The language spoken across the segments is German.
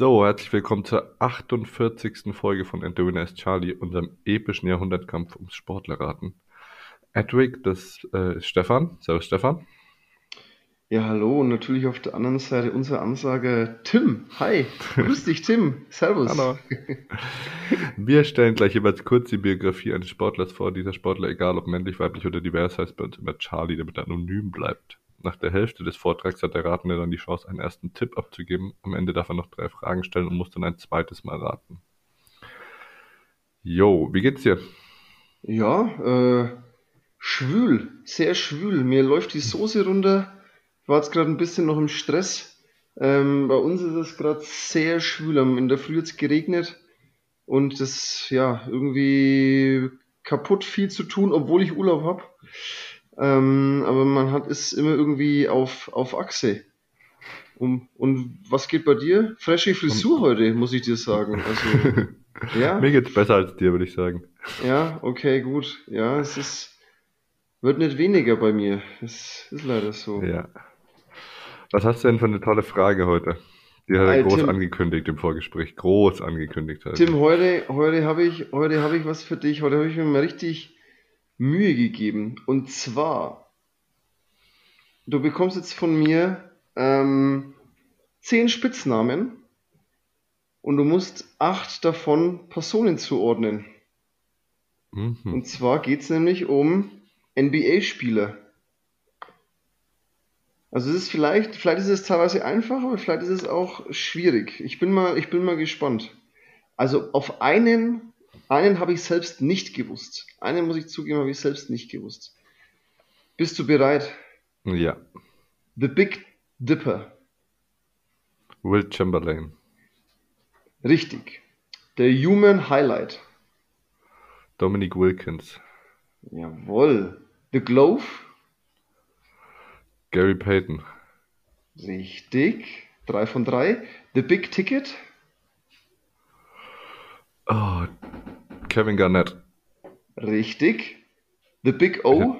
So, herzlich willkommen zur 48. Folge von And the Winner is Charlie, unserem epischen Jahrhundertkampf ums Sportlerraten. Edwig, das äh, ist Stefan. Servus Stefan. Ja, hallo und natürlich auf der anderen Seite unsere Ansage Tim. Hi, grüß dich Tim. Servus. Hallo. Wir stellen gleich jeweils kurz die Biografie eines Sportlers vor. Dieser Sportler, egal ob männlich, weiblich oder divers, heißt bei uns immer Charlie, damit er anonym bleibt. Nach der Hälfte des Vortrags hat der Ratende dann die Chance, einen ersten Tipp abzugeben. Am Ende darf er noch drei Fragen stellen und muss dann ein zweites Mal raten. Jo, wie geht's dir? Ja, äh, schwül, sehr schwül. Mir läuft die Soße runter. Ich war jetzt gerade ein bisschen noch im Stress. Ähm, bei uns ist es gerade sehr schwül. In der Früh jetzt geregnet und das, ja, irgendwie kaputt viel zu tun, obwohl ich Urlaub habe. Ähm, aber man hat es immer irgendwie auf, auf Achse. Und, und was geht bei dir? Fresche Frisur und, heute, muss ich dir sagen. Also, ja. Mir geht's besser als dir, würde ich sagen. Ja, okay, gut. Ja, es ist, wird nicht weniger bei mir. Es ist leider so. Ja. Was hast du denn für eine tolle Frage heute? Die hat er hey, groß Tim, angekündigt im Vorgespräch. Groß angekündigt. Halt. Tim, heute, heute habe ich, heute habe ich was für dich. Heute habe ich mir mal richtig Mühe gegeben. Und zwar, du bekommst jetzt von mir ähm, zehn Spitznamen und du musst acht davon Personen zuordnen. Mhm. Und zwar geht es nämlich um NBA-Spieler. Also es ist vielleicht, vielleicht ist es teilweise einfach, aber vielleicht ist es auch schwierig. Ich bin mal, ich bin mal gespannt. Also auf einen einen habe ich selbst nicht gewusst. Einen muss ich zugeben, habe ich selbst nicht gewusst. Bist du bereit? Ja. The Big Dipper. Will Chamberlain. Richtig. Der Human Highlight. Dominic Wilkins. Jawohl. The Glove. Gary Payton. Richtig. Drei von drei. The Big Ticket. Oh, Kevin Garnett. Richtig. The Big O.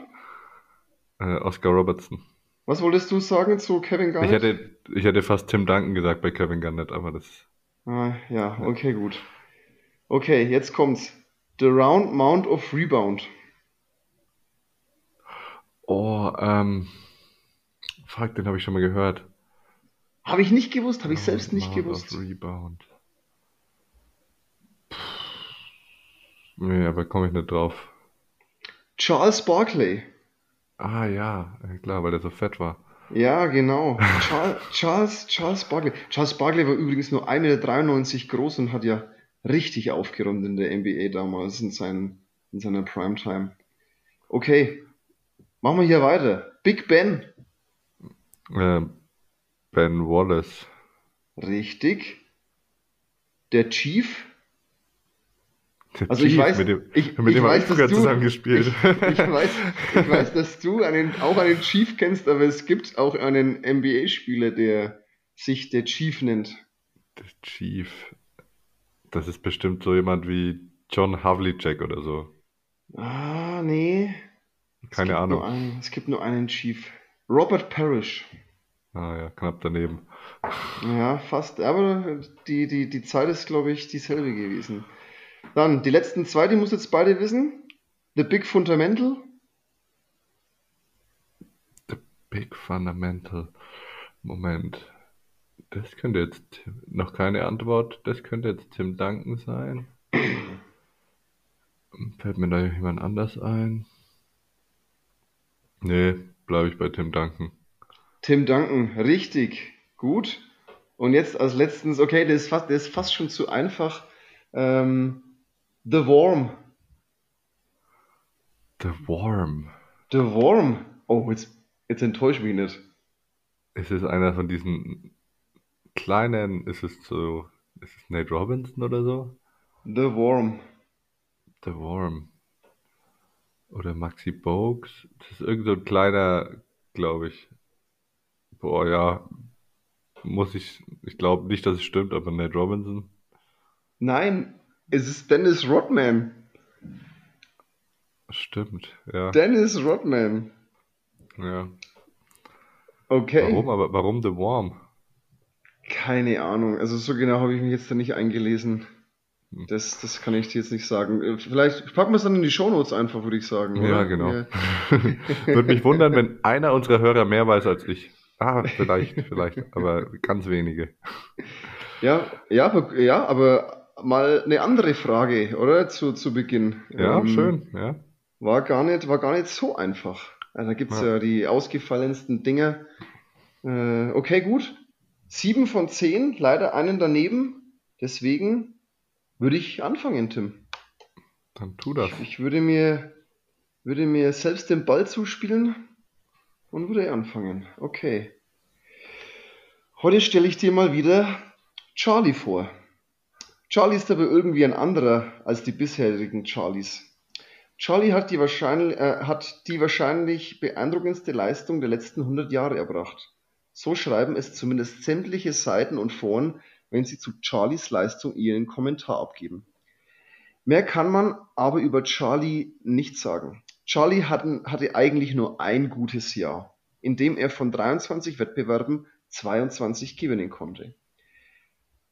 Äh, Oscar Robertson. Was wolltest du sagen zu Kevin Garnett? Ich hätte, ich hätte fast Tim Duncan gesagt bei Kevin Garnett, aber das. Ah, ja, okay, gut. Okay, jetzt kommt's. The Round Mount of Rebound. Oh, ähm. Fuck, den habe ich schon mal gehört. Habe ich nicht gewusst, habe ich selbst nicht Mount gewusst. Of Rebound. Nee, aber komme ich nicht drauf. Charles Barkley. Ah ja, klar, weil er so fett war. Ja, genau. Charles, Charles, Charles Barkley. Charles Barkley war übrigens nur 1,93 Meter groß und hat ja richtig aufgeräumt in der NBA damals in, seinen, in seiner Primetime. Okay, machen wir hier weiter. Big Ben. Äh, ben Wallace. Richtig. Der Chief. Also ich weiß, mit dem, ich, mit ich dem weiß, früher zusammen gespielt. Ich, ich, weiß, ich weiß, dass du einen, auch einen Chief kennst, aber es gibt auch einen NBA-Spieler, der sich der Chief nennt. Der Chief. Das ist bestimmt so jemand wie John Havlicek oder so. Ah, nee. Keine es Ahnung. Einen, es gibt nur einen Chief. Robert Parrish. Ah ja, knapp daneben. Ja, fast. Aber die, die, die Zeit ist, glaube ich, dieselbe gewesen. Dann die letzten zwei, die muss jetzt beide wissen. The Big Fundamental. The Big Fundamental. Moment. Das könnte jetzt noch keine Antwort. Das könnte jetzt Tim Duncan sein. Fällt mir da jemand anders ein? Nee, bleibe ich bei Tim Duncan. Tim Duncan, richtig. Gut. Und jetzt als letztens, okay, das ist fast, das ist fast schon zu einfach. Ähm, The Worm. The Worm. The Worm. Oh, jetzt, jetzt enttäuscht mich nicht. Ist es einer von diesen kleinen, ist es so, ist es Nate Robinson oder so? The Worm. The Worm. Oder Maxi Bogues. Das ist irgend so ein kleiner, glaube ich. Boah, ja. Muss ich, ich glaube nicht, dass es stimmt, aber Nate Robinson. Nein, es ist Dennis Rodman. Stimmt, ja. Dennis Rodman. Ja. Okay. Warum, aber warum The Worm? Keine Ahnung. Also so genau habe ich mich jetzt da nicht eingelesen. Hm. Das, das kann ich dir jetzt nicht sagen. Äh, Vielleicht packen wir es dann in die Shownotes einfach, würde ich sagen. Oder? Ja, genau. Ja. Würde mich wundern, wenn einer unserer Hörer mehr weiß als ich. Ah, vielleicht, vielleicht, aber ganz wenige. Ja, ja, ja, aber mal eine andere Frage, oder? Zu, zu Beginn. Ja, Ähm, schön, ja. War gar nicht, war gar nicht so einfach. Also da gibt es Ja. ja. die ausgefallensten Dinge. Äh, okay, gut. Sieben von zehn, leider einen daneben. Deswegen würde ich anfangen, Tim. Dann tu das. Ich würde mir, würde mir selbst den Ball zuspielen und würde anfangen. Okay. Heute stelle ich dir mal wieder Charlie vor. Charlie ist aber irgendwie ein anderer als die bisherigen Charlies. Charlie hat die, wahrscheinlich, äh, hat die wahrscheinlich beeindruckendste Leistung der letzten 100 Jahre erbracht. So schreiben es zumindest sämtliche Seiten und Foren, wenn sie zu Charlies Leistung ihren Kommentar abgeben. Mehr kann man aber über Charlie nicht sagen. Charlie hatten, hatte eigentlich nur ein gutes Jahr, in dem er von 23 Wettbewerben 22 gewinnen konnte.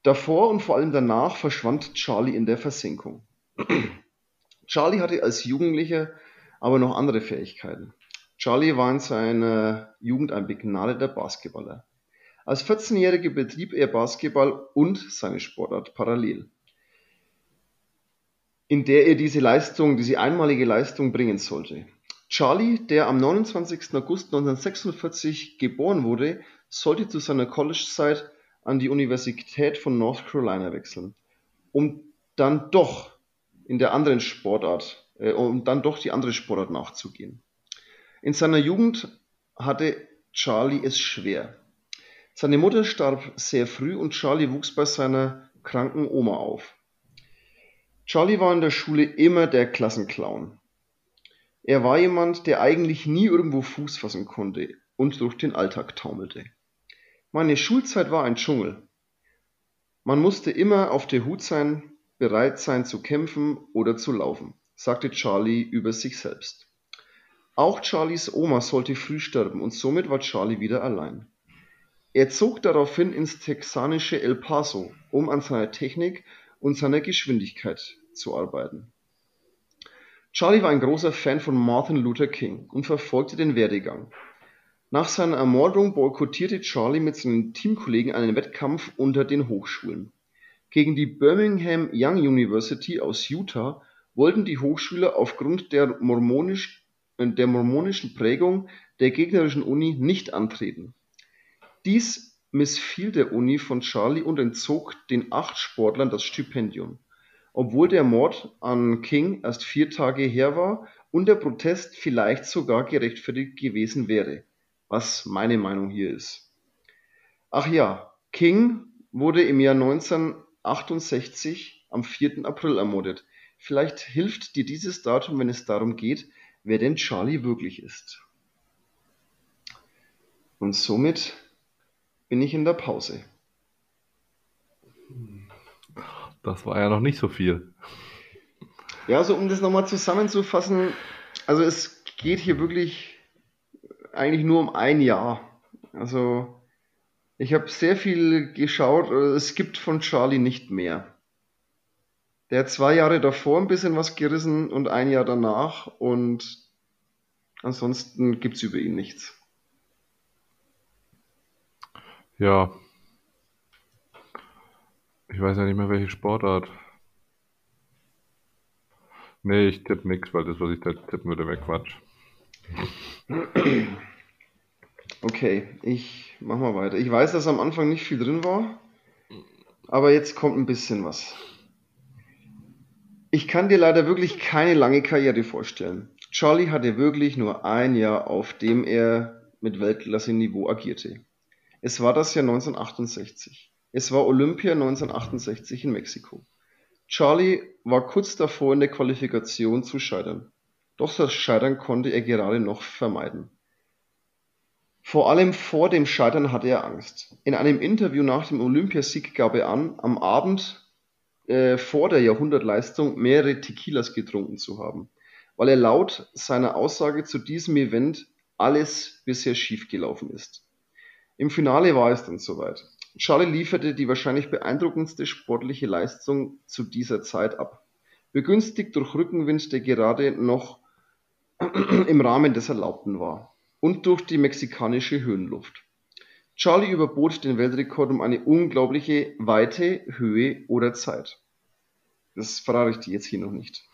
Davor und vor allem danach verschwand Charlie in der Versenkung. Charlie hatte als Jugendlicher aber noch andere Fähigkeiten. Charlie war in seiner Jugend ein begnadeter Basketballer. Als 14-Jähriger betrieb er Basketball und seine Sportart parallel, in der er diese Leistung, diese einmalige Leistung bringen sollte. Charlie, der am 29. August 1946 geboren wurde, sollte zu seiner College-Zeit an die Universität von North Carolina wechseln, um dann doch in der anderen Sportart, äh, um dann doch die andere Sportart nachzugehen. In seiner Jugend hatte Charlie es schwer. Seine Mutter starb sehr früh und Charlie wuchs bei seiner kranken Oma auf. Charlie war in der Schule immer der Klassenclown. Er war jemand, der eigentlich nie irgendwo Fuß fassen konnte und durch den Alltag taumelte. Meine Schulzeit war ein Dschungel. Man musste immer auf der Hut sein, bereit sein zu kämpfen oder zu laufen, sagte Charlie über sich selbst. Auch Charlies Oma sollte früh sterben und somit war Charlie wieder allein. Er zog daraufhin ins texanische El Paso, um an seiner Technik und seiner Geschwindigkeit zu arbeiten. Charlie war ein großer Fan von Martin Luther King und verfolgte den Werdegang. Nach seiner Ermordung boykottierte Charlie mit seinen Teamkollegen einen Wettkampf unter den Hochschulen. Gegen die Birmingham Young University aus Utah wollten die Hochschüler aufgrund äh, der mormonischen Prägung der gegnerischen Uni nicht antreten. Dies missfiel der Uni von Charlie und entzog den acht Sportlern das Stipendium. Obwohl der Mord an King erst vier Tage her war und der Protest vielleicht sogar gerechtfertigt gewesen wäre, was meine Meinung hier ist. Ach ja, King wurde im Jahr 1968 am 4. April ermordet. Vielleicht hilft dir dieses Datum, wenn es darum geht, wer denn Charlie wirklich ist. Und somit bin ich in der Pause. Das war ja noch nicht so viel. Ja, also um das nochmal zusammenzufassen, also es geht hier wirklich eigentlich nur um ein Jahr. Also ich habe sehr viel geschaut, äh, es gibt von Charlie nicht mehr. Der hat zwei Jahre davor ein bisschen was gerissen und ein Jahr danach und ansonsten gibt's über ihn nichts. Ja. Ich weiß ja nicht mehr, welche Sportart. Nee, ich tippe nix, weil das, was ich da tippen würde, wäre Quatsch. Okay, ich mach mal weiter. Ich weiß, dass am Anfang nicht viel drin war, aber jetzt kommt ein bisschen was. Ich kann dir leider wirklich keine lange Karriere vorstellen. Charlie hatte wirklich nur ein Jahr, auf dem er mit Weltklasse-Niveau agierte. Es war das Jahr 1968. Es war Olympia 1968 in Mexiko. Charlie war kurz davor, in der Qualifikation zu scheitern. Doch das Scheitern konnte er gerade noch vermeiden. Vor allem vor dem Scheitern hatte er Angst. In einem Interview nach dem Olympiasieg gab er an, am Abend äh, vor der Jahrhundertleistung mehrere Tequilas getrunken zu haben, weil er laut seiner Aussage zu diesem Event alles bisher schiefgelaufen ist. Im Finale war es dann soweit. Charlie lieferte die wahrscheinlich beeindruckendste sportliche Leistung zu dieser Zeit ab, begünstigt durch Rückenwind, der gerade noch im Rahmen des Erlaubten war, und durch die mexikanische Höhenluft. Charlie überbot den Weltrekord um eine unglaubliche Weite, Höhe oder Zeit. Das verrate ich dir jetzt hier noch nicht.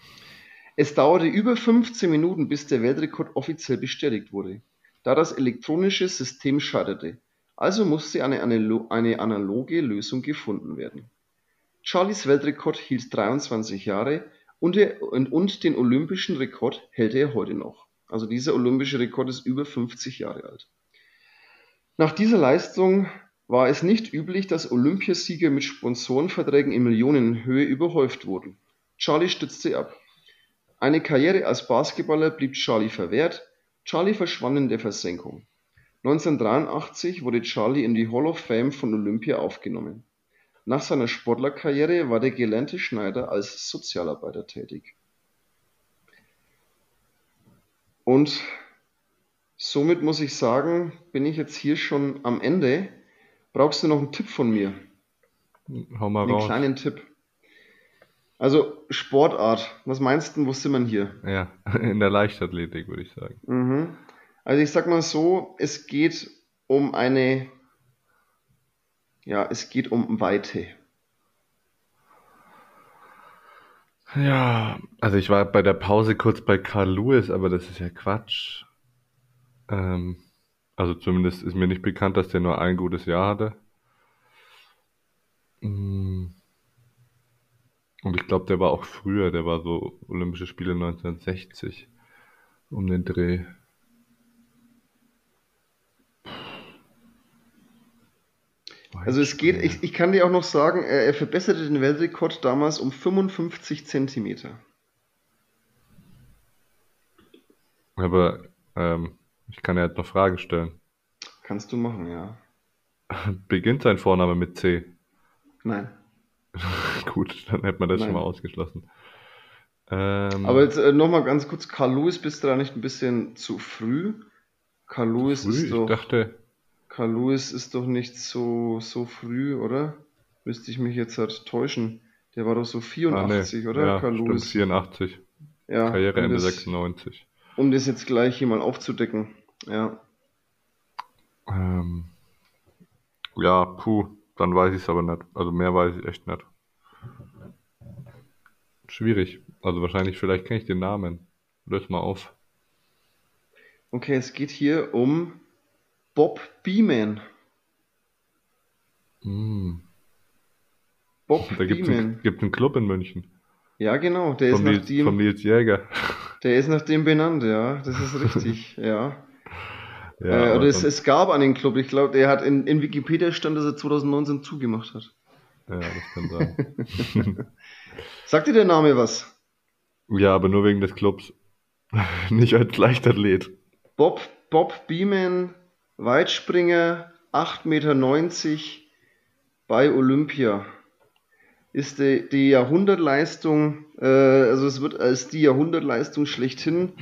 Es dauerte über 15 Minuten, bis der Weltrekord offiziell bestätigt wurde, da das elektronische System scheiterte. Also musste eine, eine analoge Lösung gefunden werden. Charlies Weltrekord hielt 23 Jahre und, der, und, und den olympischen Rekord hält er heute noch. Also dieser olympische Rekord ist über 50 Jahre alt. Nach dieser Leistung war es nicht üblich, dass Olympiasieger mit Sponsorenverträgen in Millionenhöhe überhäuft wurden. Charlie stützte ab. Eine Karriere als Basketballer blieb Charlie verwehrt, Charlie verschwand in der Versenkung. 1983 wurde Charlie in die Hall of Fame von Olympia aufgenommen. Nach seiner Sportlerkarriere war der gelernte Schneider als Sozialarbeiter tätig. Und somit muss ich sagen, bin ich jetzt hier schon am Ende. Brauchst du noch einen Tipp von mir? Hau mal Einen raus. kleinen Tipp. Also Sportart, was meinst du, wo sind wir hier? Ja, in der Leichtathletik würde ich sagen. Mhm. Also ich sag mal so, es geht um eine, ja, es geht um Weite. Ja, also ich war bei der Pause kurz bei Carl Lewis, aber das ist ja Quatsch. Ähm, also zumindest ist mir nicht bekannt, dass der nur ein gutes Jahr hatte. Mm. Und ich glaube, der war auch früher, der war so Olympische Spiele 1960 um den Dreh. Also es geht, ich, ich kann dir auch noch sagen, er, er verbesserte den Weltrekord damals um 55 Zentimeter. Aber ähm, ich kann ja jetzt noch Fragen stellen. Kannst du machen, ja. Beginnt sein Vorname mit C? Nein. Gut, dann hätte man das schon Nein. mal ausgeschlossen. Ähm, Aber jetzt äh, nochmal ganz kurz, Carl Lewis, bist du da nicht ein bisschen zu früh? Carl Lewis früh, ist ich doch, dachte, Carl Lewis ist doch nicht so, so früh, oder? Müsste ich mich jetzt halt täuschen. Der war doch so ah, nee, 84, oder? ja, Carl stimmt, Lewis. 84, Ja, um Karriereende das, 96. um das jetzt gleich hier mal aufzudecken. Ja. Ähm, ja, puh, dann weiß ich es aber nicht. Also mehr weiß ich echt nicht. Schwierig. Also wahrscheinlich, vielleicht kenne ich den Namen. Löse mal auf. Okay, es geht hier um Bob Beeman. Hm. Bob Da gibt es einen, Beeman. gibt's einen Club in München. Ja, genau, der ist Vom nach dem, Nils Jäger. der ist nach dem benannt, ja, das ist richtig, ja. Ja, Äh, oder es, es gab einen Club, ich glaube, der hat in, in Wikipedia stand, dass er 2019 zugemacht hat. ja, das kann sein. Sagt dir der Name was? Ja, aber nur wegen des Clubs. Nicht als Leichtathlet. Bob, Bob Beeman, Weitspringer, 8,90 Meter bei Olympia. Ist die, die Jahrhundertleistung, äh, also es wird als die Jahrhundertleistung schlechthin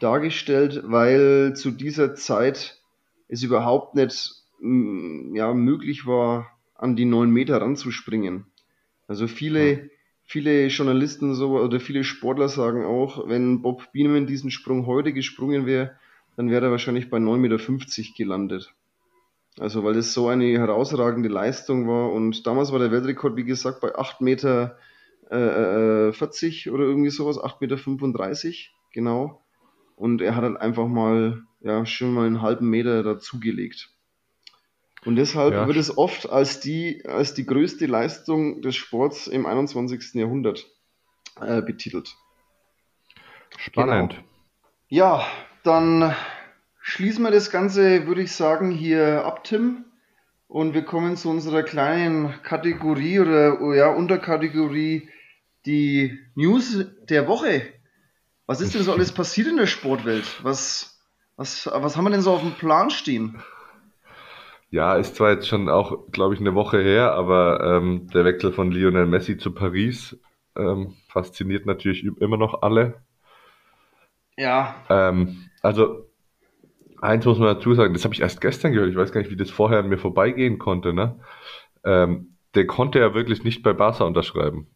dargestellt, weil zu dieser Zeit es überhaupt nicht mm, ja, möglich war, an die 9 Meter ranzuspringen. Also viele, viele Journalisten so oder viele Sportler sagen auch, wenn Bob Beeman diesen Sprung heute gesprungen wäre, dann wäre er wahrscheinlich bei 9,50 Meter gelandet. Also weil es so eine herausragende Leistung war und damals war der Weltrekord, wie gesagt, bei 8,40 Meter äh, äh, 40 oder irgendwie sowas, 8,35 Meter, genau. Und er hat halt einfach mal, ja, schon mal einen halben Meter dazugelegt. Und deshalb Ja, wird es oft als die, als die größte Leistung des Sports im 21. Jahrhundert äh, betitelt. spannend. Genau. Ja, dann schließen wir das Ganze, würde ich sagen, hier ab, Tim. Und wir kommen zu unserer kleinen Kategorie oder oh ja, Unterkategorie, die News der Woche. Was ist denn so alles passiert in der Sportwelt? Was, was, was haben wir denn so auf dem Plan stehen? Ja, ist zwar jetzt schon auch, glaube ich, eine Woche her, aber ähm, der Wechsel von Lionel Messi zu Paris ähm, fasziniert natürlich immer noch alle. Ja, Ähm, also eins muss man dazu sagen, das habe ich erst gestern gehört, ich weiß gar nicht, wie das vorher an mir vorbeigehen konnte, ne? Ähm, der konnte ja wirklich nicht bei Barca unterschreiben.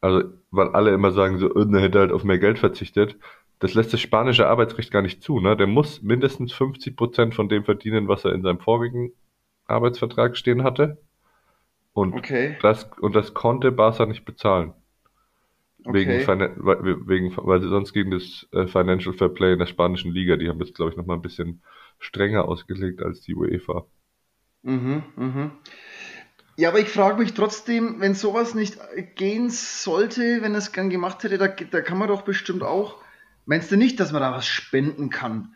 Also, weil alle immer sagen, so, äh, der hätte halt auf mehr Geld verzichtet. Das lässt das spanische Arbeitsrecht gar nicht zu, ne? Der muss mindestens 50 Prozent von dem verdienen, was er in seinem vorigen Arbeitsvertrag stehen hatte. Und Okay, das, und das konnte Barca nicht bezahlen. Wegen, okay. Weil- wegen, weil sonst gegen das äh, Financial Fair Play in der spanischen Liga, die haben das, glaube ich, nochmal ein bisschen strenger ausgelegt als die UEFA. Mhm, mhm. Ja, aber ich frage mich trotzdem, wenn sowas nicht gehen sollte, wenn es gern gemacht hätte, da, da kann man doch bestimmt auch. Meinst du nicht, dass man da was spenden kann?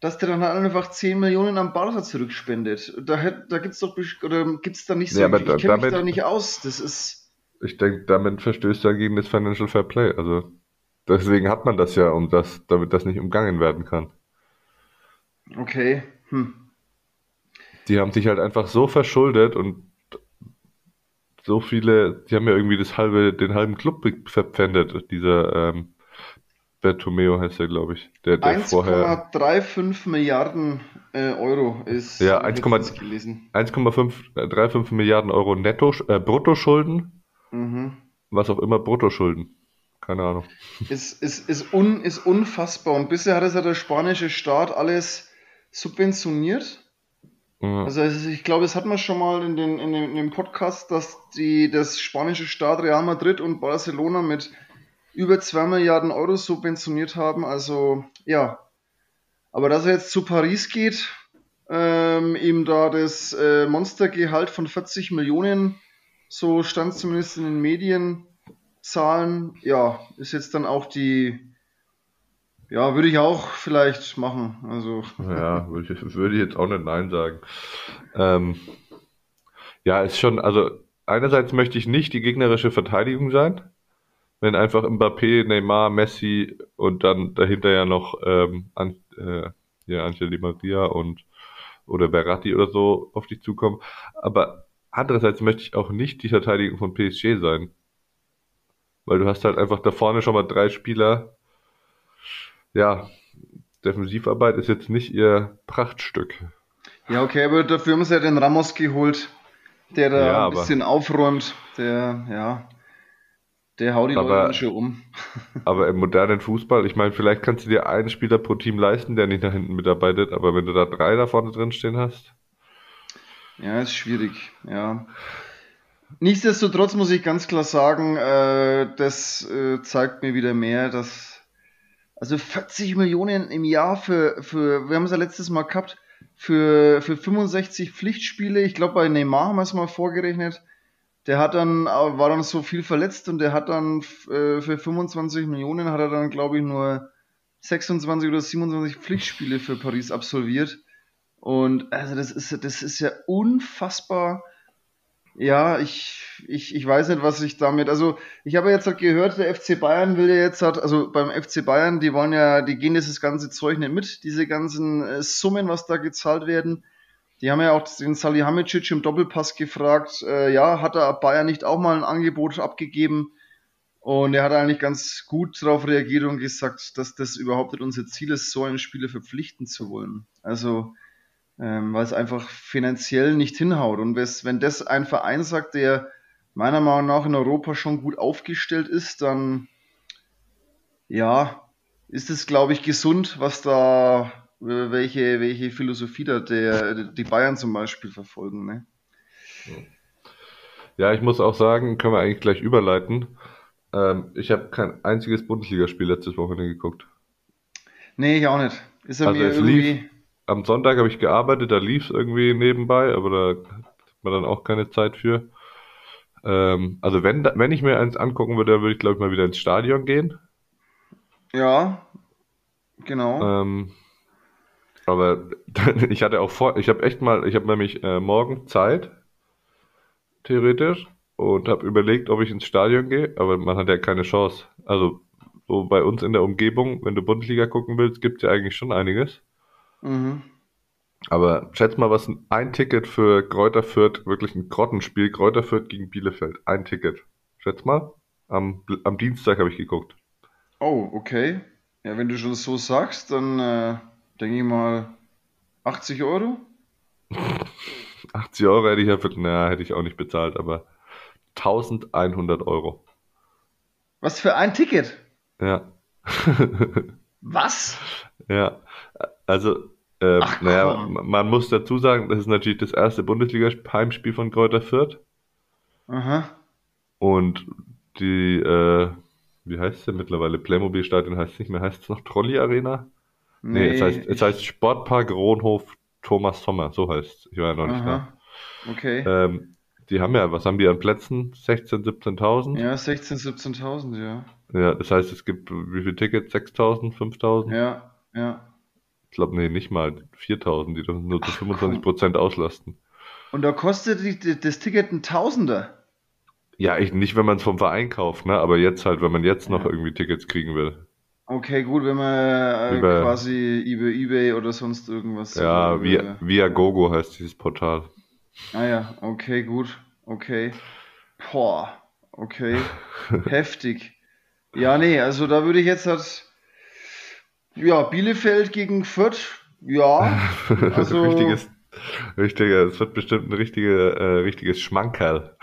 Dass der dann halt einfach 10 Millionen am Barca zurückspendet. Da, da gibt's doch best- oder gibt's da nicht so, aber ich da, kenne mich da nicht aus. Das ist ich denke, damit verstößt er gegen das Financial Fair Play. Also deswegen hat man das ja, um das, damit das nicht umgangen werden kann. okay. Hm. Die haben sich halt einfach so verschuldet und so viele, die haben ja irgendwie das halbe, den halben Club verpfändet. Dieser ähm, Bertomeo heißt der, glaube ich, der, der vorher 1,35 Milliarden äh, Euro ist, ja habe ich 1,5 letztens gelesen. 1,35 Milliarden Euro Netto, äh, Bruttoschulden, Mhm. was auch immer Bruttoschulden. Keine Ahnung. Ist, ist, ist, un, ist unfassbar. Und bisher hat es ja der spanische Staat alles subventioniert. Ja. Also ich glaube, das hat man schon mal in, den, in, dem, in dem Podcast, dass die, das spanische Staat Real Madrid und Barcelona mit über 2 Milliarden Euro subventioniert haben. Also ja, aber dass er jetzt zu Paris geht, ähm, ihm da das äh, Monstergehalt von 40 Millionen, so stand zumindest in den Medien, zahlen, ja, ist jetzt dann auch die, ja, würde ich auch vielleicht machen. Also, Ja, würde ich, würde ich jetzt auch nicht Nein sagen. Ähm, ja, ist schon, also einerseits möchte ich nicht die gegnerische Verteidigung sein, wenn einfach Mbappé, Neymar, Messi und dann dahinter ja noch ähm, An, äh, ja, Angel Di Maria und oder Verratti oder so auf dich zukommen. Aber andererseits möchte ich auch nicht die Verteidigung von PSG sein, weil du hast halt einfach da vorne schon mal drei Spieler. Ja, Defensivarbeit ist jetzt nicht ihr Prachtstück. ja, okay, aber dafür haben sie ja den Ramos geholt, der da Ja, ein bisschen aufräumt. Der, ja, der haut die Leute aber, schon um. aber im modernen Fußball, ich meine, vielleicht kannst du dir einen Spieler pro Team leisten, der nicht nach hinten mitarbeitet, aber wenn du da drei da vorne drin stehen hast, Ja, ist schwierig, ja. Nichtsdestotrotz muss ich ganz klar sagen, äh, das äh, zeigt mir wieder mehr, dass also 40 Millionen im Jahr für, für wir haben es ja letztes Mal gehabt, für, für 65 Pflichtspiele. Ich glaube, bei Neymar haben wir es mal vorgerechnet. Der hat dann, äh, war dann so viel verletzt und der hat dann äh, für 25 Millionen hat er dann, glaube ich, nur 26 oder 27 Pflichtspiele für Paris absolviert. Und also das ist, das ist ja unfassbar. Ja, ich, ich, ich weiß nicht, was ich damit. Also, ich habe jetzt halt gehört, der FC Bayern will ja jetzt halt, also beim FC Bayern, die wollen ja, die gehen dieses ganze Zeug nicht mit, diese ganzen äh, Summen, was da gezahlt werden. Die haben ja auch den Salihamidzic im Doppelpass gefragt, äh, ja, hat er Bayern nicht auch mal ein Angebot abgegeben? Und er hat eigentlich ganz gut darauf reagiert und gesagt, dass das überhaupt nicht unser Ziel ist, so einen Spieler verpflichten zu wollen. Also, ähm, weil es einfach finanziell nicht hinhaut. Und wenn das ein Verein sagt, der meiner Meinung nach in Europa schon gut aufgestellt ist, dann ja, ist es, glaube ich, gesund, was da, welche, welche Philosophie da der, die Bayern zum Beispiel verfolgen. Ne? ja, ich muss auch sagen, können wir eigentlich gleich überleiten. Ähm, ich habe kein einziges Bundesligaspiel letztes Wochenende geguckt. Nee, ich auch nicht. Ist er Also mir es lief, irgendwie. Am Sonntag habe ich gearbeitet, da lief es irgendwie nebenbei, aber da hat man dann auch keine Zeit für. Ähm, also wenn, wenn ich mir eins angucken würde, dann würde ich glaube ich mal wieder ins Stadion gehen. Ja, genau. Ähm, aber ich hatte auch vor, ich habe echt mal, ich habe nämlich äh, morgen Zeit, theoretisch, und habe überlegt, ob ich ins Stadion gehe, aber man hat ja keine Chance. Also so bei uns in der Umgebung, wenn du Bundesliga gucken willst, gibt es ja eigentlich schon einiges. Mhm. Aber schätz mal, was ein, Ticket für Kräuter Fürth, wirklich ein Grottenspiel, Kräuter Fürth gegen Bielefeld. Ein Ticket. Schätz mal. Am, am Dienstag habe ich geguckt. Oh, okay. Ja, wenn du schon so sagst, dann äh, denke ich mal 80 Euro. 80 Euro hätte ich ja für, naja, hätte ich auch nicht bezahlt, aber 1100 Euro. Was für ein Ticket? Ja. Was? Ja, also, äh, Ach, naja, man muss dazu sagen, das ist natürlich das erste Bundesliga-Heimspiel von Kräuter Fürth. Aha. Und die, äh, wie heißt es denn mittlerweile? Playmobil-Stadion heißt es nicht mehr, heißt es noch Trolley Arena? Nee, es heißt, es heißt Sportpark Rohnhof Thomas Sommer, so heißt es. Ich war ja noch nicht Aha. Okay. da. Ähm, die haben ja, was haben die an Plätzen? 16.000, 17.000? Ja, 16.000, 17.000, ja. Ja, das heißt, es gibt wie viele Tickets? 6.000, 5.000? Ja, ja. Ich glaube, nee, nicht mal 4.000, die dürfen nur zu Ach, 25% auslasten. Und da kostet die, das Ticket ein Tausender. Ja, ich, nicht, wenn man es vom Verein kauft, ne? Aber jetzt halt, wenn man jetzt noch Ja. irgendwie Tickets kriegen will. Okay, gut, wenn man äh, Über- quasi über Ebay oder sonst irgendwas. Ja, oder, via, Viagogo heißt dieses Portal. Ah ja, okay, gut. Okay. Boah, okay. Heftig. Ja, nee, also da würde ich jetzt halt. Ja, Bielefeld gegen Fürth. Ja, Also- richtiges, richtiger, es wird bestimmt ein richtige, äh, richtiges Schmankerl.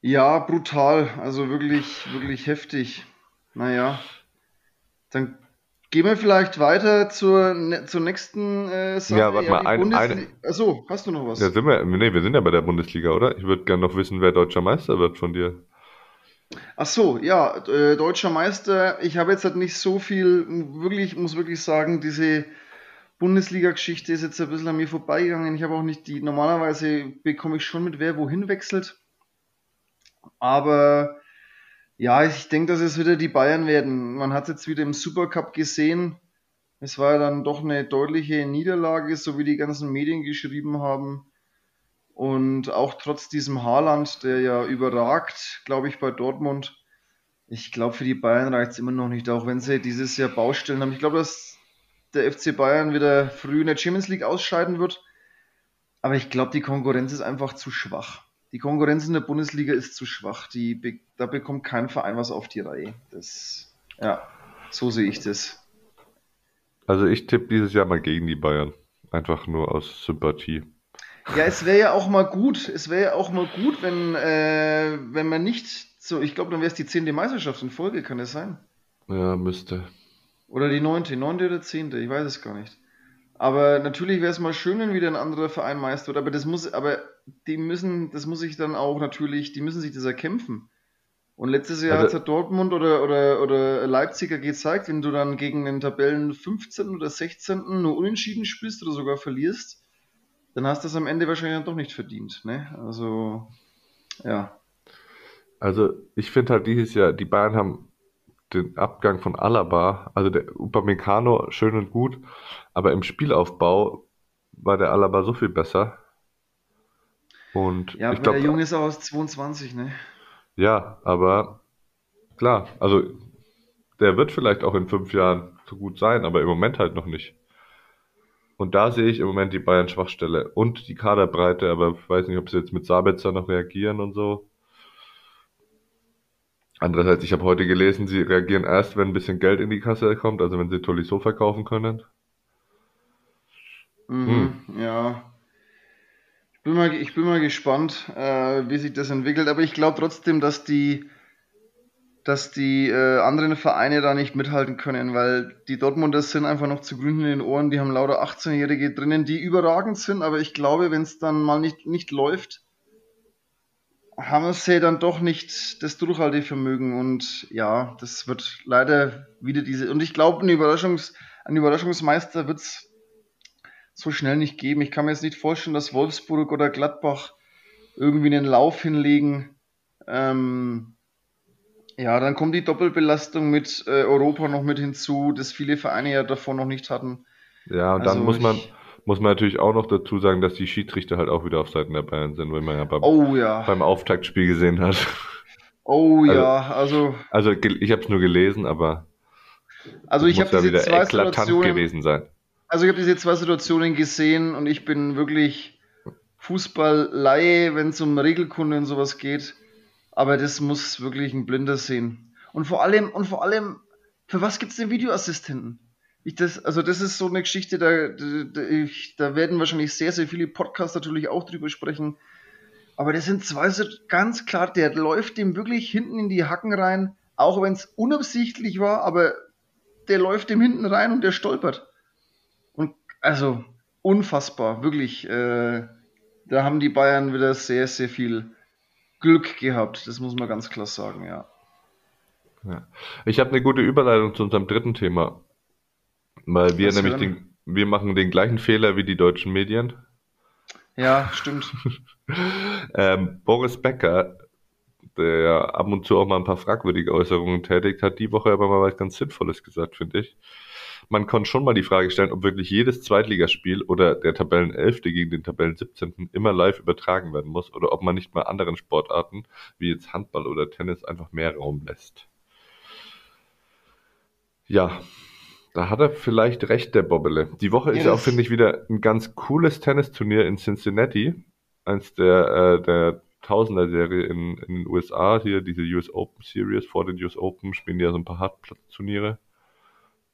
ja, brutal. Also wirklich, wirklich heftig. Naja. Dann gehen wir vielleicht weiter zur, ne- zur nächsten äh, Sache. Ja, warte mal, ein- Bundesli- Achso, hast du noch was? Ja, sind wir, nee, wir sind ja bei der Bundesliga, oder? Ich würde gerne noch wissen, wer deutscher Meister wird von dir. Ach so, ja, äh, deutscher Meister. Ich habe jetzt halt nicht so viel, wirklich, muss wirklich sagen, diese Bundesliga-Geschichte ist jetzt ein bisschen an mir vorbeigegangen. Ich habe auch nicht die, normalerweise bekomme ich schon mit, wer wohin wechselt. Aber ja, ich denke, dass es wieder die Bayern werden. Man hat jetzt wieder im Supercup gesehen. Es war ja dann doch eine deutliche Niederlage, so wie die ganzen Medien geschrieben haben. Und auch trotz diesem Haaland, der ja überragt, glaube ich, bei Dortmund. Ich glaube, für die Bayern reicht es immer noch nicht, auch wenn sie dieses Jahr Baustellen haben. Ich glaube, dass der FC Bayern wieder früh in der Champions League ausscheiden wird. Aber ich glaube, die Konkurrenz ist einfach zu schwach. Die Konkurrenz in der Bundesliga ist zu schwach. Die, da bekommt kein Verein was auf die Reihe. Das, ja, so sehe ich das. Also ich tippe dieses Jahr mal gegen die Bayern. Einfach nur aus Sympathie. Ja, es wäre ja auch mal gut, es wäre ja auch mal gut, wenn, äh, wenn man nicht so, ich glaube, dann wäre es die zehnte Meisterschaft in Folge, kann das sein? Ja, müsste. Oder die neunte, neunte oder zehnte, ich weiß es gar nicht. Aber natürlich wäre es mal schön, wenn wieder ein anderer Verein Meister wird, aber das muss, aber die müssen, das muss sich dann auch natürlich, die müssen sich das erkämpfen. Und letztes Jahr Also- hat es Dortmund oder, oder, oder Leipziger gezeigt, wenn du dann gegen den Tabellen 15. oder 16. nur unentschieden spielst oder sogar verlierst, dann hast du es am Ende wahrscheinlich dann doch nicht verdient. Ne? Also, ja. Also ich finde halt dieses Jahr, die Bayern haben den Abgang von Alaba, also der Upamecano schön und gut, aber im Spielaufbau war der Alaba so viel besser. Und Ja, ich aber der glaube, Junge ist auch aus 22, ne? ja, aber klar, also der wird vielleicht auch in fünf Jahren so gut sein, aber im Moment halt noch nicht. Und da sehe ich im Moment die Bayern Schwachstelle und die Kaderbreite, aber ich weiß nicht, ob sie jetzt mit Sabitzer noch reagieren und so. Andererseits, ich habe heute gelesen, sie reagieren erst, wenn ein bisschen Geld in die Kasse kommt, also wenn sie Tolisso verkaufen können. Mhm, ja. Ich bin mal, ich bin mal gespannt, äh, wie sich das entwickelt, aber ich glaube trotzdem, dass die, dass die äh, anderen Vereine da nicht mithalten können, weil die Dortmunder sind einfach noch zu grün in den Ohren, die haben lauter 18-Jährige drinnen, die überragend sind, aber ich glaube, wenn es dann mal nicht, nicht läuft, haben sie dann doch nicht das Durchhaltevermögen und ja, das wird leider wieder diese, und ich glaube, ein, Überraschungs, ein Überraschungsmeister wird es so schnell nicht geben. Ich kann mir jetzt nicht vorstellen, dass Wolfsburg oder Gladbach irgendwie einen Lauf hinlegen. Ähm, ja, dann kommt die Doppelbelastung mit äh, Europa noch mit hinzu, das viele Vereine ja davor noch nicht hatten. Ja, und Also dann muss man, muss man natürlich auch noch dazu sagen, dass die Schiedsrichter halt auch wieder auf Seiten der Bayern sind, weil man ja beim, Oh ja, beim Auftaktspiel gesehen hat. oh also- ja, also, Also gel- ich habe es nur gelesen, aber also ich habe ja diese wieder zwei eklatant Situationen, gewesen sein. also ich habe diese zwei Situationen gesehen und ich bin wirklich Fußball-Laie, wenn es um Regelkunde und sowas geht. Aber das muss wirklich ein Blinder sehen. Und vor allem, und vor allem, für was gibt es den Videoassistenten? ich das, also das ist so eine Geschichte, da, da, ich, da werden wahrscheinlich sehr, sehr viele Podcasts natürlich auch drüber sprechen. Aber das sind zwei so ganz klar, der läuft dem wirklich hinten in die Hacken rein, auch wenn es unabsichtlich war, aber der läuft dem hinten rein und der stolpert. Und also unfassbar, wirklich. Äh, da haben die Bayern wieder sehr, sehr viel Glück gehabt. Das muss man ganz klar sagen, ja. ja. Ich habe eine gute Überleitung zu unserem dritten Thema. Weil wir Was nämlich den, wir machen den gleichen Fehler wie die deutschen Medien. Ja, stimmt. ähm, Boris Becker, der ab und zu auch mal ein paar fragwürdige Äußerungen tätigt, hat die Woche aber mal was ganz Sinnvolles gesagt, finde ich. Man kann schon mal die Frage stellen, ob wirklich jedes Zweitligaspiel oder der Tabellen 11. gegen den Tabellen 17. immer live übertragen werden muss oder ob man nicht mal anderen Sportarten wie jetzt Handball oder Tennis einfach mehr Raum lässt. Ja, da hat er vielleicht recht, der Bobbele. Die Woche ist ja auch, finde ich, wieder ein ganz cooles Tennisturnier in Cincinnati. Eins der, äh, der Tausender-Serie in, in den USA, hier diese US Open Series. Vor den US Open spielen die ja so ein paar Hartplatzturniere.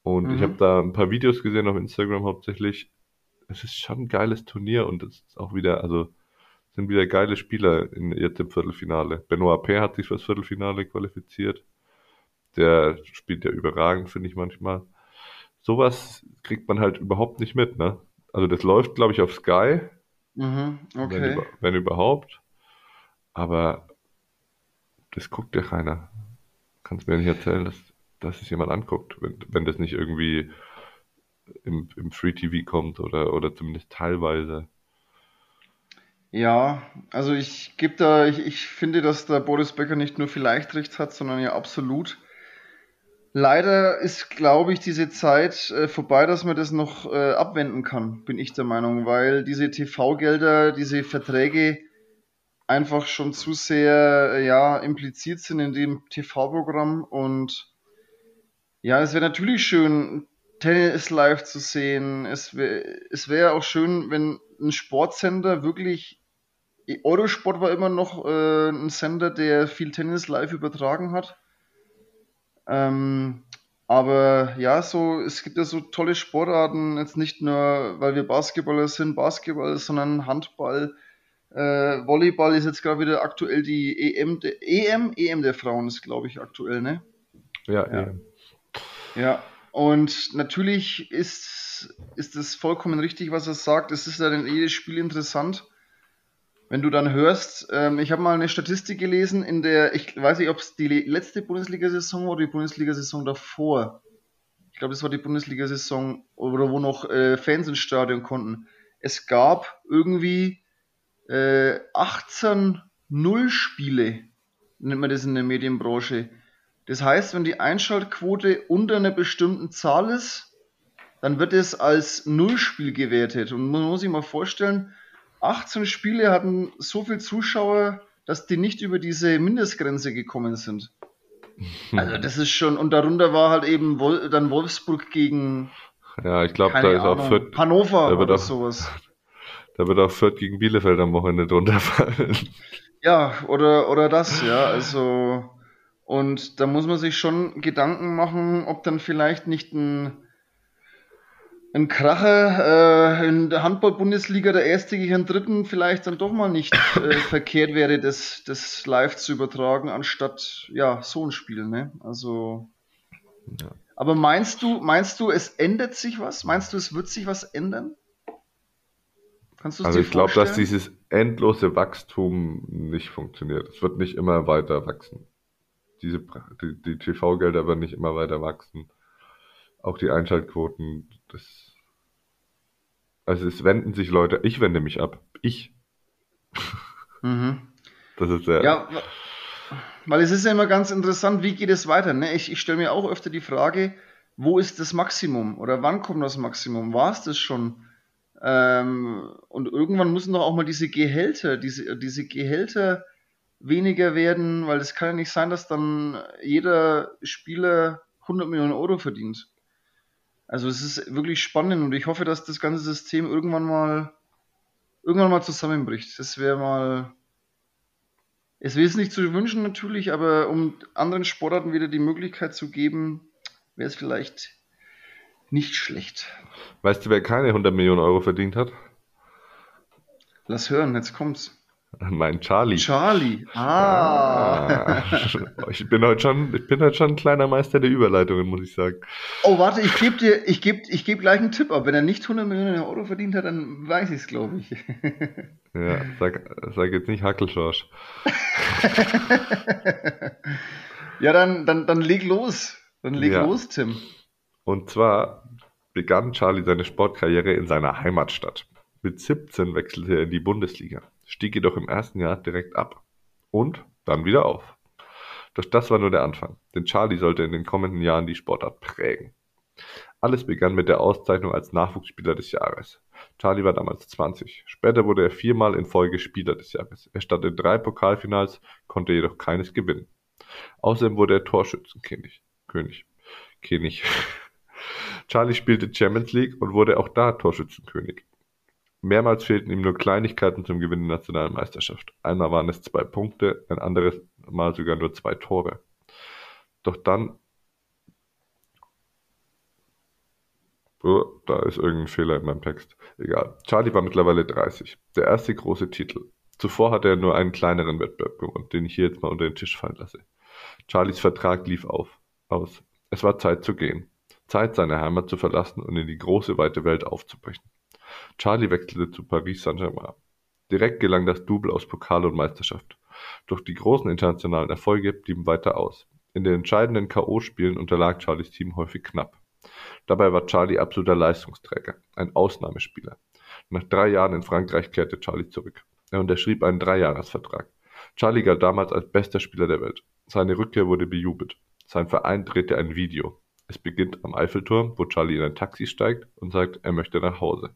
Und mhm. ich habe da ein paar Videos gesehen auf Instagram hauptsächlich. Es ist schon ein geiles Turnier und es ist auch wieder, also sind wieder geile Spieler in jetzt im Viertelfinale. Benoit Paire hat sich fürs Viertelfinale qualifiziert. Der spielt ja überragend, finde ich manchmal sowas kriegt man halt überhaupt nicht mit, ne? Also das läuft, glaube ich, auf Sky. Mhm, okay. Wenn, wenn, überhaupt. Aber das guckt ja keiner. Kannst mir nicht erzählen, dass, dass es jemand anguckt, wenn, wenn das nicht irgendwie im, im Free TV kommt oder, oder zumindest teilweise. Ja, also ich gebe da, ich, ich finde, dass der Boris Becker nicht nur vielleicht recht hat, sondern ja absolut. Leider ist, glaube ich, diese Zeit äh, vorbei, dass man das noch äh, abwenden kann, bin ich der Meinung, weil diese TV-Gelder, diese Verträge einfach schon zu sehr äh, ja, impliziert sind in dem TV-Programm und ja, es wäre natürlich schön, Tennis live zu sehen. Es wäre es wär auch schön, wenn ein Sportsender wirklich Eurosport war immer noch äh, ein Sender, der viel Tennis live übertragen hat. Ähm, aber ja, so, es gibt ja so tolle Sportarten, jetzt nicht nur, weil wir Basketballer sind, Basketball, sondern Handball, äh, Volleyball ist jetzt gerade wieder aktuell die EM, de, EM, EM der Frauen ist, glaube ich, aktuell, ne? Ja, ja. EM. Ja, und natürlich ist, ist es vollkommen richtig, was er sagt. Es ist ja in jedes Spiel interessant wenn du dann hörst, ähm, ich habe mal eine Statistik gelesen, in der, ich weiß nicht, ob es die letzte Bundesliga-Saison oder die Bundesliga-Saison davor, ich glaube, das war die Bundesliga-Saison, oder wo noch äh, Fans ins Stadion konnten. Es gab irgendwie äh, 18 Nullspiele, nennt man das in der Medienbranche. Das heißt, wenn die Einschaltquote unter einer bestimmten Zahl ist, dann wird es als Nullspiel gewertet. Und man muss sich mal vorstellen, 18 Spiele hatten so viele Zuschauer, dass die nicht über diese Mindestgrenze gekommen sind. Also das ist schon, und darunter war halt eben Wol dann Wolfsburg gegen Ja, ich glaube, da ist Ahnung, auch Fürth, Hannover oder auch, sowas. Da wird auch Fürth gegen Bielefeld am Wochenende drunter fallen. Ja, oder, oder das, ja, also und da muss man sich schon Gedanken machen, ob dann vielleicht nicht ein ein Kracher äh, in der Handball-Bundesliga, der erste gegen den dritten, vielleicht dann doch mal nicht äh, verkehrt wäre, das, das live zu übertragen, anstatt ja, so ein Spiel, ne? Also. Ja. Aber meinst du, meinst du, es ändert sich was? Meinst du, es wird sich was ändern? Kannst du es also ich glaube, dass dieses endlose Wachstum nicht funktioniert. Es wird nicht immer weiter wachsen. Diese, die, die TV-Gelder werden nicht immer weiter wachsen. Auch die Einschaltquoten, das. Also es wenden sich Leute, ich wende mich ab. Ich. Mhm. Das ist sehr. Ja, weil es ist ja immer ganz interessant, wie geht es weiter. Ne? Ich, ich stelle mir auch öfter die Frage, wo ist das Maximum oder wann kommt das Maximum? War es das schon? Ähm, und irgendwann müssen doch auch mal diese Gehälter, diese, diese Gehälter weniger werden, weil es kann ja nicht sein, dass dann jeder Spieler 100 Millionen Euro verdient. Also es ist wirklich spannend und ich hoffe, dass das ganze System irgendwann mal irgendwann mal zusammenbricht. Das wäre mal. Es wäre es nicht zu wünschen natürlich, aber um anderen Sportarten wieder die Möglichkeit zu geben, wäre es vielleicht Nicht schlecht. Weißt du, wer keine 100 Millionen Euro verdient hat? Lass hören, jetzt kommt's. Mein Charlie. Charlie. Ah. Ah. Ich bin heute schon, ich bin heute schon ein kleiner Meister der Überleitungen, muss ich sagen. Oh, warte, ich gebe dir, ich gebe, ich gebe gleich einen Tipp ab. Wenn er nicht 100 Millionen Euro verdient hat, dann weiß ich es, glaube ich. Ja, sag, sag jetzt nicht Hackelschorsch. ja, dann, dann, dann leg los. Dann leg Ja. los, Tim. Und zwar begann Charlie seine Sportkarriere in seiner Heimatstadt. Mit 17 wechselte er in die Bundesliga, stieg jedoch im ersten Jahr direkt ab. Und dann wieder auf. Doch das war nur der Anfang, denn Charlie sollte in den kommenden Jahren die Sportart prägen. Alles begann mit der Auszeichnung als Nachwuchsspieler des Jahres. Charlie war damals 20. Später wurde er viermal in Folge Spieler des Jahres. Er stand in drei Pokalfinals, konnte jedoch keines gewinnen. Außerdem wurde er Torschützenkönig. König. König. Charlie spielte Champions League und wurde auch da Torschützenkönig. Mehrmals fehlten ihm nur Kleinigkeiten zum Gewinn der nationalen Meisterschaft. Einmal waren es zwei Punkte, ein anderes Mal sogar nur zwei Tore. Doch dann. Oh, da ist irgendein Fehler in meinem Text. Egal. Charlie war mittlerweile 30. Der erste große Titel. Zuvor hatte er nur einen kleineren Wettbewerb gewonnen, den ich hier jetzt mal unter den Tisch fallen lasse. Charlies Vertrag lief auf, aus. Es war Zeit zu gehen. Zeit, seine Heimat zu verlassen und in die große, weite Welt aufzubrechen. Charlie wechselte zu Paris Saint-Germain. Direkt gelang das Double aus Pokal und Meisterschaft. Doch die großen internationalen Erfolge blieben weiter aus. In den entscheidenden K.O.-Spielen unterlag Charlies Team häufig knapp. Dabei war Charlie absoluter Leistungsträger, ein Ausnahmespieler. Nach drei Jahren in Frankreich kehrte Charlie zurück. Er unterschrieb einen Dreijahresvertrag. Charlie galt damals als bester Spieler der Welt. Seine Rückkehr wurde bejubelt. Sein Verein drehte ein Video. Es beginnt am Eiffelturm, wo Charlie in ein Taxi steigt und sagt, er möchte nach Hause.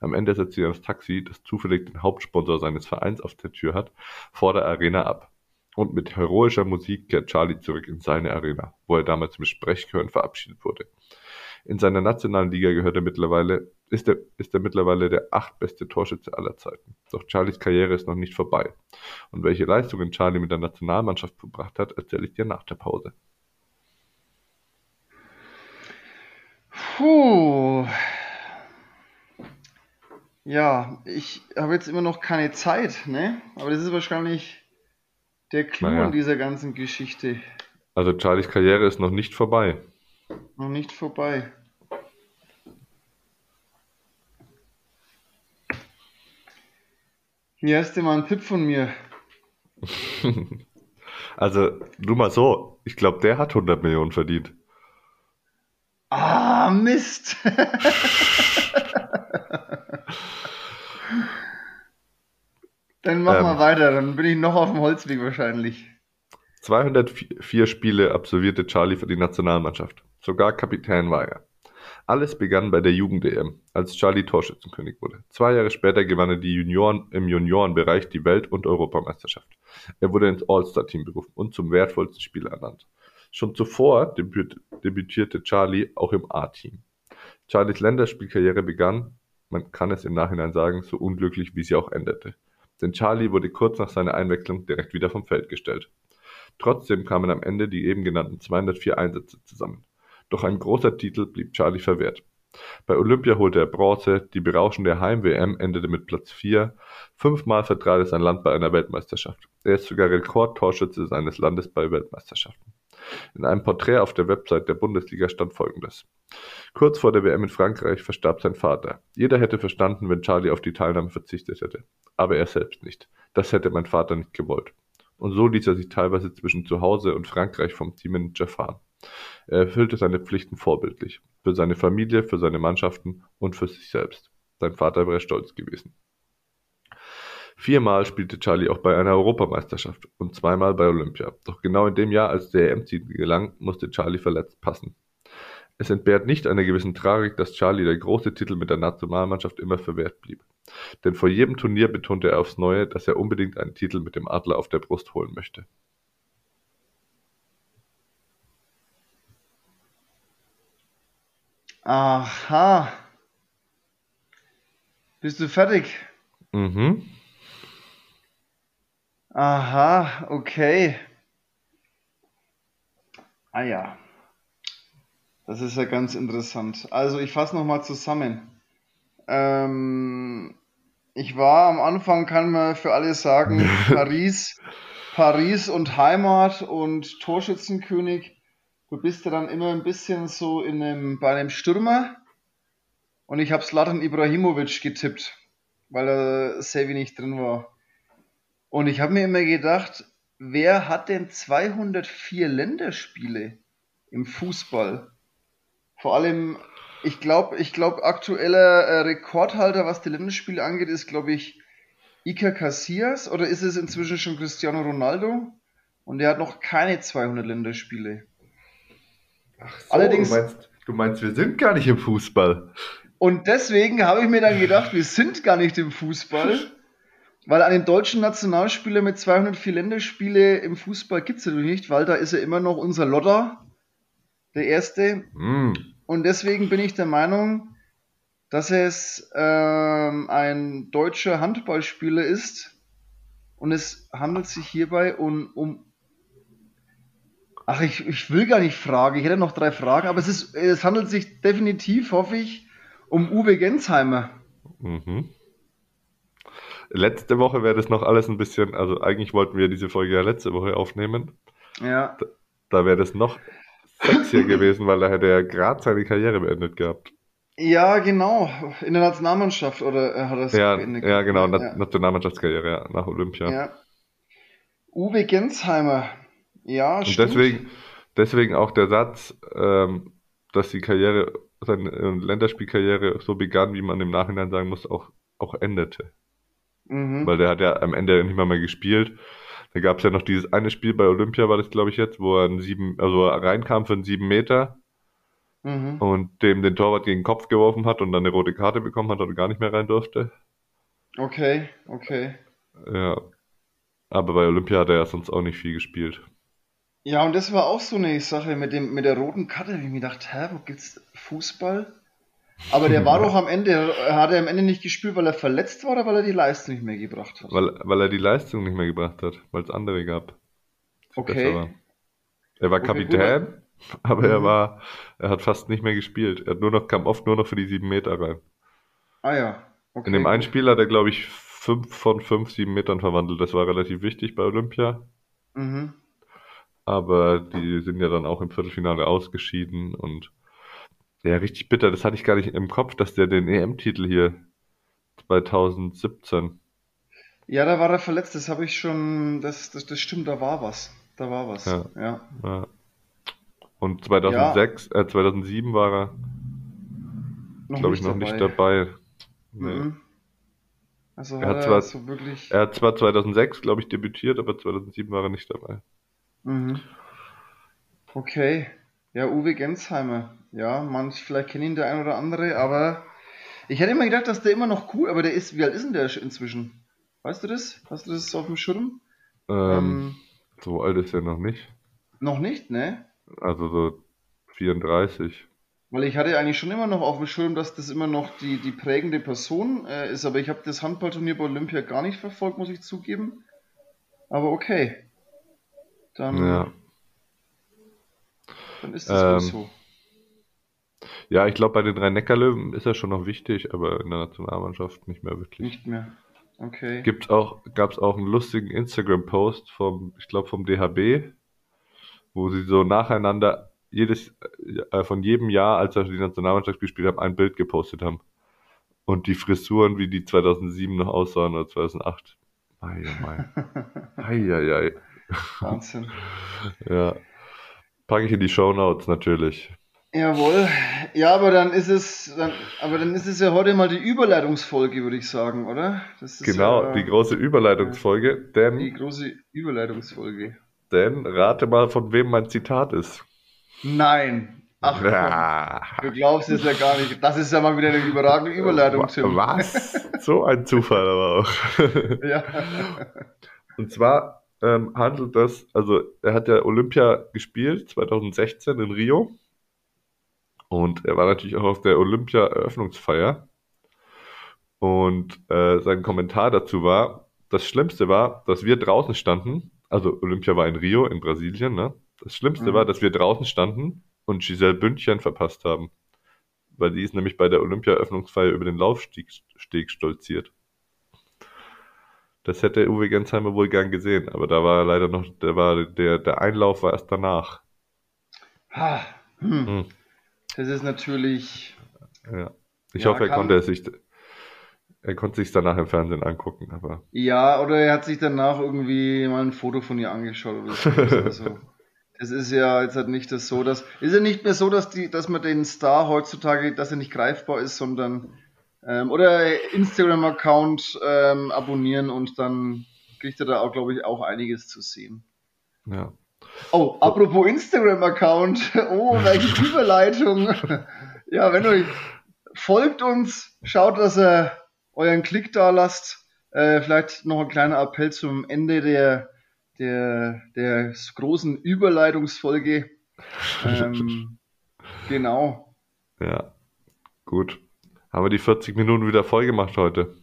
Am Ende setzt er das Taxi, das zufällig den Hauptsponsor seines Vereins auf der Tür hat, vor der Arena ab. Und mit heroischer Musik kehrt Charlie zurück in seine Arena, wo er damals mit Sprechchören verabschiedet wurde. In seiner nationalen Liga gehört er mittlerweile, ist er, ist er mittlerweile der achtbeste Torschütze aller Zeiten. Doch Charlies Karriere ist noch nicht vorbei. Und welche Leistungen Charlie mit der Nationalmannschaft verbracht hat, erzähle ich dir nach der Pause. Puh. Ja, ich habe jetzt immer noch keine Zeit, ne? Aber das ist wahrscheinlich der Clou Naja. an dieser ganzen Geschichte. Also Charlies Karriere ist noch nicht vorbei. Noch nicht vorbei. Hier hast du mal einen Tipp von mir. Also, nur mal so, ich glaube, der hat 100 Millionen verdient. Ah, Mist. Dann mach Ähm. mal weiter, dann bin ich noch auf dem Holzweg wahrscheinlich. 204 Spiele absolvierte Charlie für die Nationalmannschaft. Sogar Kapitän war er. Alles begann bei der Jugend-EM, als Charlie Torschützenkönig wurde. Zwei Jahre später gewann er die Junioren, im Juniorenbereich die Welt- und Europameisterschaft. Er wurde ins All-Star-Team berufen und zum wertvollsten Spieler ernannt. Schon zuvor debüt, debütierte Charlie auch im A-Team. Charlies Länderspielkarriere begann, man kann es im Nachhinein sagen, so unglücklich wie sie auch endete. Denn Charlie wurde kurz nach seiner Einwechslung direkt wieder vom Feld gestellt. Trotzdem kamen am Ende die eben genannten 204 Einsätze zusammen. Doch ein großer Titel blieb Charlie verwehrt. Bei Olympia holte er Bronze, die berauschende Heim-WM endete mit Platz 4, fünfmal vertrat er sein Land bei einer Weltmeisterschaft. Er ist sogar Rekordtorschütze seines Landes bei Weltmeisterschaften. In einem Porträt auf der Website der Bundesliga stand folgendes. Kurz vor der WM in Frankreich verstarb sein Vater. Jeder hätte verstanden, wenn Charlie auf die Teilnahme verzichtet hätte. Aber er selbst nicht. Das hätte mein Vater nicht gewollt. Und so ließ er sich teilweise zwischen Zuhause und Frankreich vom Teammanager fahren. Er erfüllte seine Pflichten vorbildlich. Für seine Familie, für seine Mannschaften und für sich selbst. Sein Vater wäre stolz gewesen. Viermal spielte Charlie auch bei einer Europameisterschaft und zweimal bei Olympia. Doch genau in dem Jahr, als der EM-Titel gelang, musste Charlie verletzt passen. Es entbehrt nicht einer gewissen Tragik, dass Charlie der große Titel mit der Nationalmannschaft immer verwehrt blieb. Denn vor jedem Turnier betonte er aufs Neue, dass er unbedingt einen Titel mit dem Adler auf der Brust holen möchte. Aha. Bist du fertig? Mhm. Aha, okay. Ah ja. Das ist ja ganz interessant. Also ich fasse nochmal zusammen. Ähm, ich war am Anfang, kann man für alle sagen, Paris, Paris und Heimat und Torschützenkönig. Du bist ja dann immer ein bisschen so in einem, bei einem Stürmer. Und ich habe Slatan Ibrahimovic getippt, weil er sehr wenig drin war. Und ich habe mir immer gedacht, wer hat denn 204 Länderspiele im Fußball? Vor allem, ich glaube, ich glaube, aktueller äh, Rekordhalter, was die Länderspiele angeht, ist, glaube ich, Iker Casillas oder ist es inzwischen schon Cristiano Ronaldo? Und der hat noch keine 200 Länderspiele. Ach so, Allerdings, du meinst, du meinst, wir sind gar nicht im Fußball. Und deswegen habe ich mir dann gedacht, wir sind gar nicht im Fußball. Weil einen deutschen Nationalspieler mit 204 Länderspiele im Fußball gibt es natürlich nicht, weil da ist er immer noch unser Lotter, der Erste. Mm. Und deswegen bin ich der Meinung, dass es ähm, ein deutscher Handballspieler ist. Und es handelt sich hierbei um, um Ach, ich, ich will gar nicht fragen. Ich hätte noch drei Fragen, aber es, ist, es handelt sich definitiv, hoffe ich, um Uwe Gensheimer. Mhm. Letzte Woche wäre das noch alles ein bisschen, also eigentlich wollten wir diese Folge ja letzte Woche aufnehmen. Ja. Da, da wäre das noch sexier gewesen, weil er hätte ja gerade seine Karriere beendet gehabt. Ja, genau. In der Nationalmannschaft oder er hat das ja, beendet? Ja, genau, ja. Nationalmannschaftskarriere, ja, nach Olympia. Ja. Uwe Gensheimer. Ja, Und stimmt. deswegen, deswegen auch der Satz, ähm, dass die Karriere, seine Länderspielkarriere so begann, wie man im Nachhinein sagen muss, auch, auch endete. Mhm. Weil der hat ja am Ende nicht mal mehr gespielt. Da gab es ja noch dieses eine Spiel bei Olympia, war das glaube ich jetzt, wo er einen sieben, also reinkam für einen sieben Meter mhm. und dem den Torwart gegen den Kopf geworfen hat und dann eine rote Karte bekommen hat und gar nicht mehr rein durfte. Okay, okay. Ja. Aber bei Olympia hat er ja sonst auch nicht viel gespielt. Ja, und das war auch so eine Sache mit, dem, mit der roten Karte, wie ich mir gedacht, hä, wo gibt's Fußball? Aber der war doch am Ende, hat er am Ende nicht gespielt, weil er verletzt war oder weil er die Leistung nicht mehr gebracht hat? Weil, weil er die Leistung nicht mehr gebracht hat, weil es andere gab. Okay. War. Er war okay, Kapitän, gut. aber mhm. er war, er hat fast nicht mehr gespielt. Er hat nur noch, kam oft nur noch für die sieben Meter rein. Ah ja. Okay, In dem einen Spiel hat er, glaube ich, fünf von fünf, sieben Metern verwandelt. Das war relativ wichtig bei Olympia. Mhm. Aber die sind ja dann auch im Viertelfinale ausgeschieden und ja, richtig bitter. Das hatte ich gar nicht im Kopf, dass der den EM-Titel hier 2017. Ja, da war er verletzt. Das habe ich schon. Das, das, das stimmt, da war was. Da war was. Ja. ja. ja. Und 2006, ja. äh, 2007 war er, glaube ich, noch dabei. nicht dabei. Nee. Mhm. Also er hat, zwar, so wirklich... er hat zwar 2006, glaube ich, debütiert, aber 2007 war er nicht dabei. Mhm. Okay. Ja, Uwe Gensheimer. Ja, manch, vielleicht kennen ihn der ein oder andere, aber ich hätte immer gedacht, dass der immer noch cool, aber der ist, wie alt ist denn der inzwischen? Weißt du das? Hast du das auf dem Schirm? Ähm, ähm, so alt ist er noch nicht. Noch nicht, ne? Also so 34. Weil ich hatte eigentlich schon immer noch auf dem Schirm, dass das immer noch die, die prägende Person äh, ist, aber ich habe das Handballturnier bei Olympia gar nicht verfolgt, muss ich zugeben. Aber okay. Dann ja. Dann ist das ähm, wohl so. Ja, ich glaube, bei den drei Neckarlöwen ist er schon noch wichtig, aber in der Nationalmannschaft nicht mehr wirklich. Nicht mehr. Okay. Gibt auch, gab es auch einen lustigen Instagram-Post vom, ich glaube, vom DHB, wo sie so nacheinander jedes, äh, von jedem Jahr, als er die Nationalmannschaft gespielt hat, ein Bild gepostet haben. Und die Frisuren, wie die 2007 noch aussahen oder 2008. Ei, ei, ei. ei, ei. Wahnsinn. ja. Packe ich in die Show Notes natürlich. Jawohl. Ja, aber dann ist es, dann, aber dann ist es ja heute mal die Überleitungsfolge, würde ich sagen, oder? genau, ja, die große Überleitungsfolge, denn. Die große Überleitungsfolge. Denn rate mal, von wem mein Zitat ist. Nein. Ach, ja. du glaubst es ja gar nicht. Das ist ja mal wieder eine überragende Überleitung, Tim. Was? So ein Zufall aber auch. ja. Und zwar ähm, handelt das, also er hat ja Olympia gespielt, 2016 in Rio. Und er war natürlich auch auf der Olympia-Eröffnungsfeier. Und äh, sein Kommentar dazu war, das Schlimmste war, dass wir draußen standen, also Olympia war in Rio, in Brasilien, ne? Das Schlimmste mhm. war, dass wir draußen standen und Giselle Bündchen verpasst haben. Weil die ist nämlich bei der Olympia-Eröffnungsfeier über den Laufsteg Steg stolziert. Das hätte Uwe Gensheimer wohl gern gesehen, aber da war leider noch, der war, der, der Einlauf war erst danach. Ha, hm. Hm. Das ist natürlich. Ja. Ich ja, hoffe, er konnte es sich, er konnte sich danach im Fernsehen angucken, aber. Ja, oder er hat sich danach irgendwie mal ein Foto von ihr angeschaut oder so. also, es ist ja jetzt halt nicht das so, dass ist ja nicht mehr so, dass die, dass man den Star heutzutage, dass er nicht greifbar ist, sondern ähm, oder Instagram-Account ähm, abonnieren und dann kriegt er da auch, glaube ich, auch einiges zu sehen. Ja. Oh, apropos Instagram-Account. Oh, welche Überleitung. ja, wenn euch folgt uns, schaut, dass ihr euren Klick da lasst. Äh, vielleicht noch ein kleiner Appell zum Ende der der, der großen Überleitungsfolge. Ähm, genau. Ja, gut. Haben wir die 40 Minuten wieder voll gemacht heute?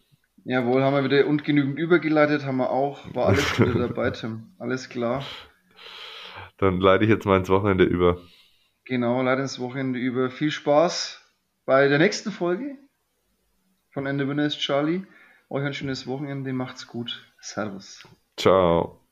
Jawohl, haben wir wieder und genügend übergeleitet, haben wir auch. War alles wieder dabei, Tim. Alles klar. Dann leite ich jetzt mal ins Wochenende über. Genau, leite ins Wochenende über. Viel Spaß bei der nächsten Folge von Ende Winner ist Charlie. Euch ein schönes Wochenende, macht's gut. Servus. Ciao.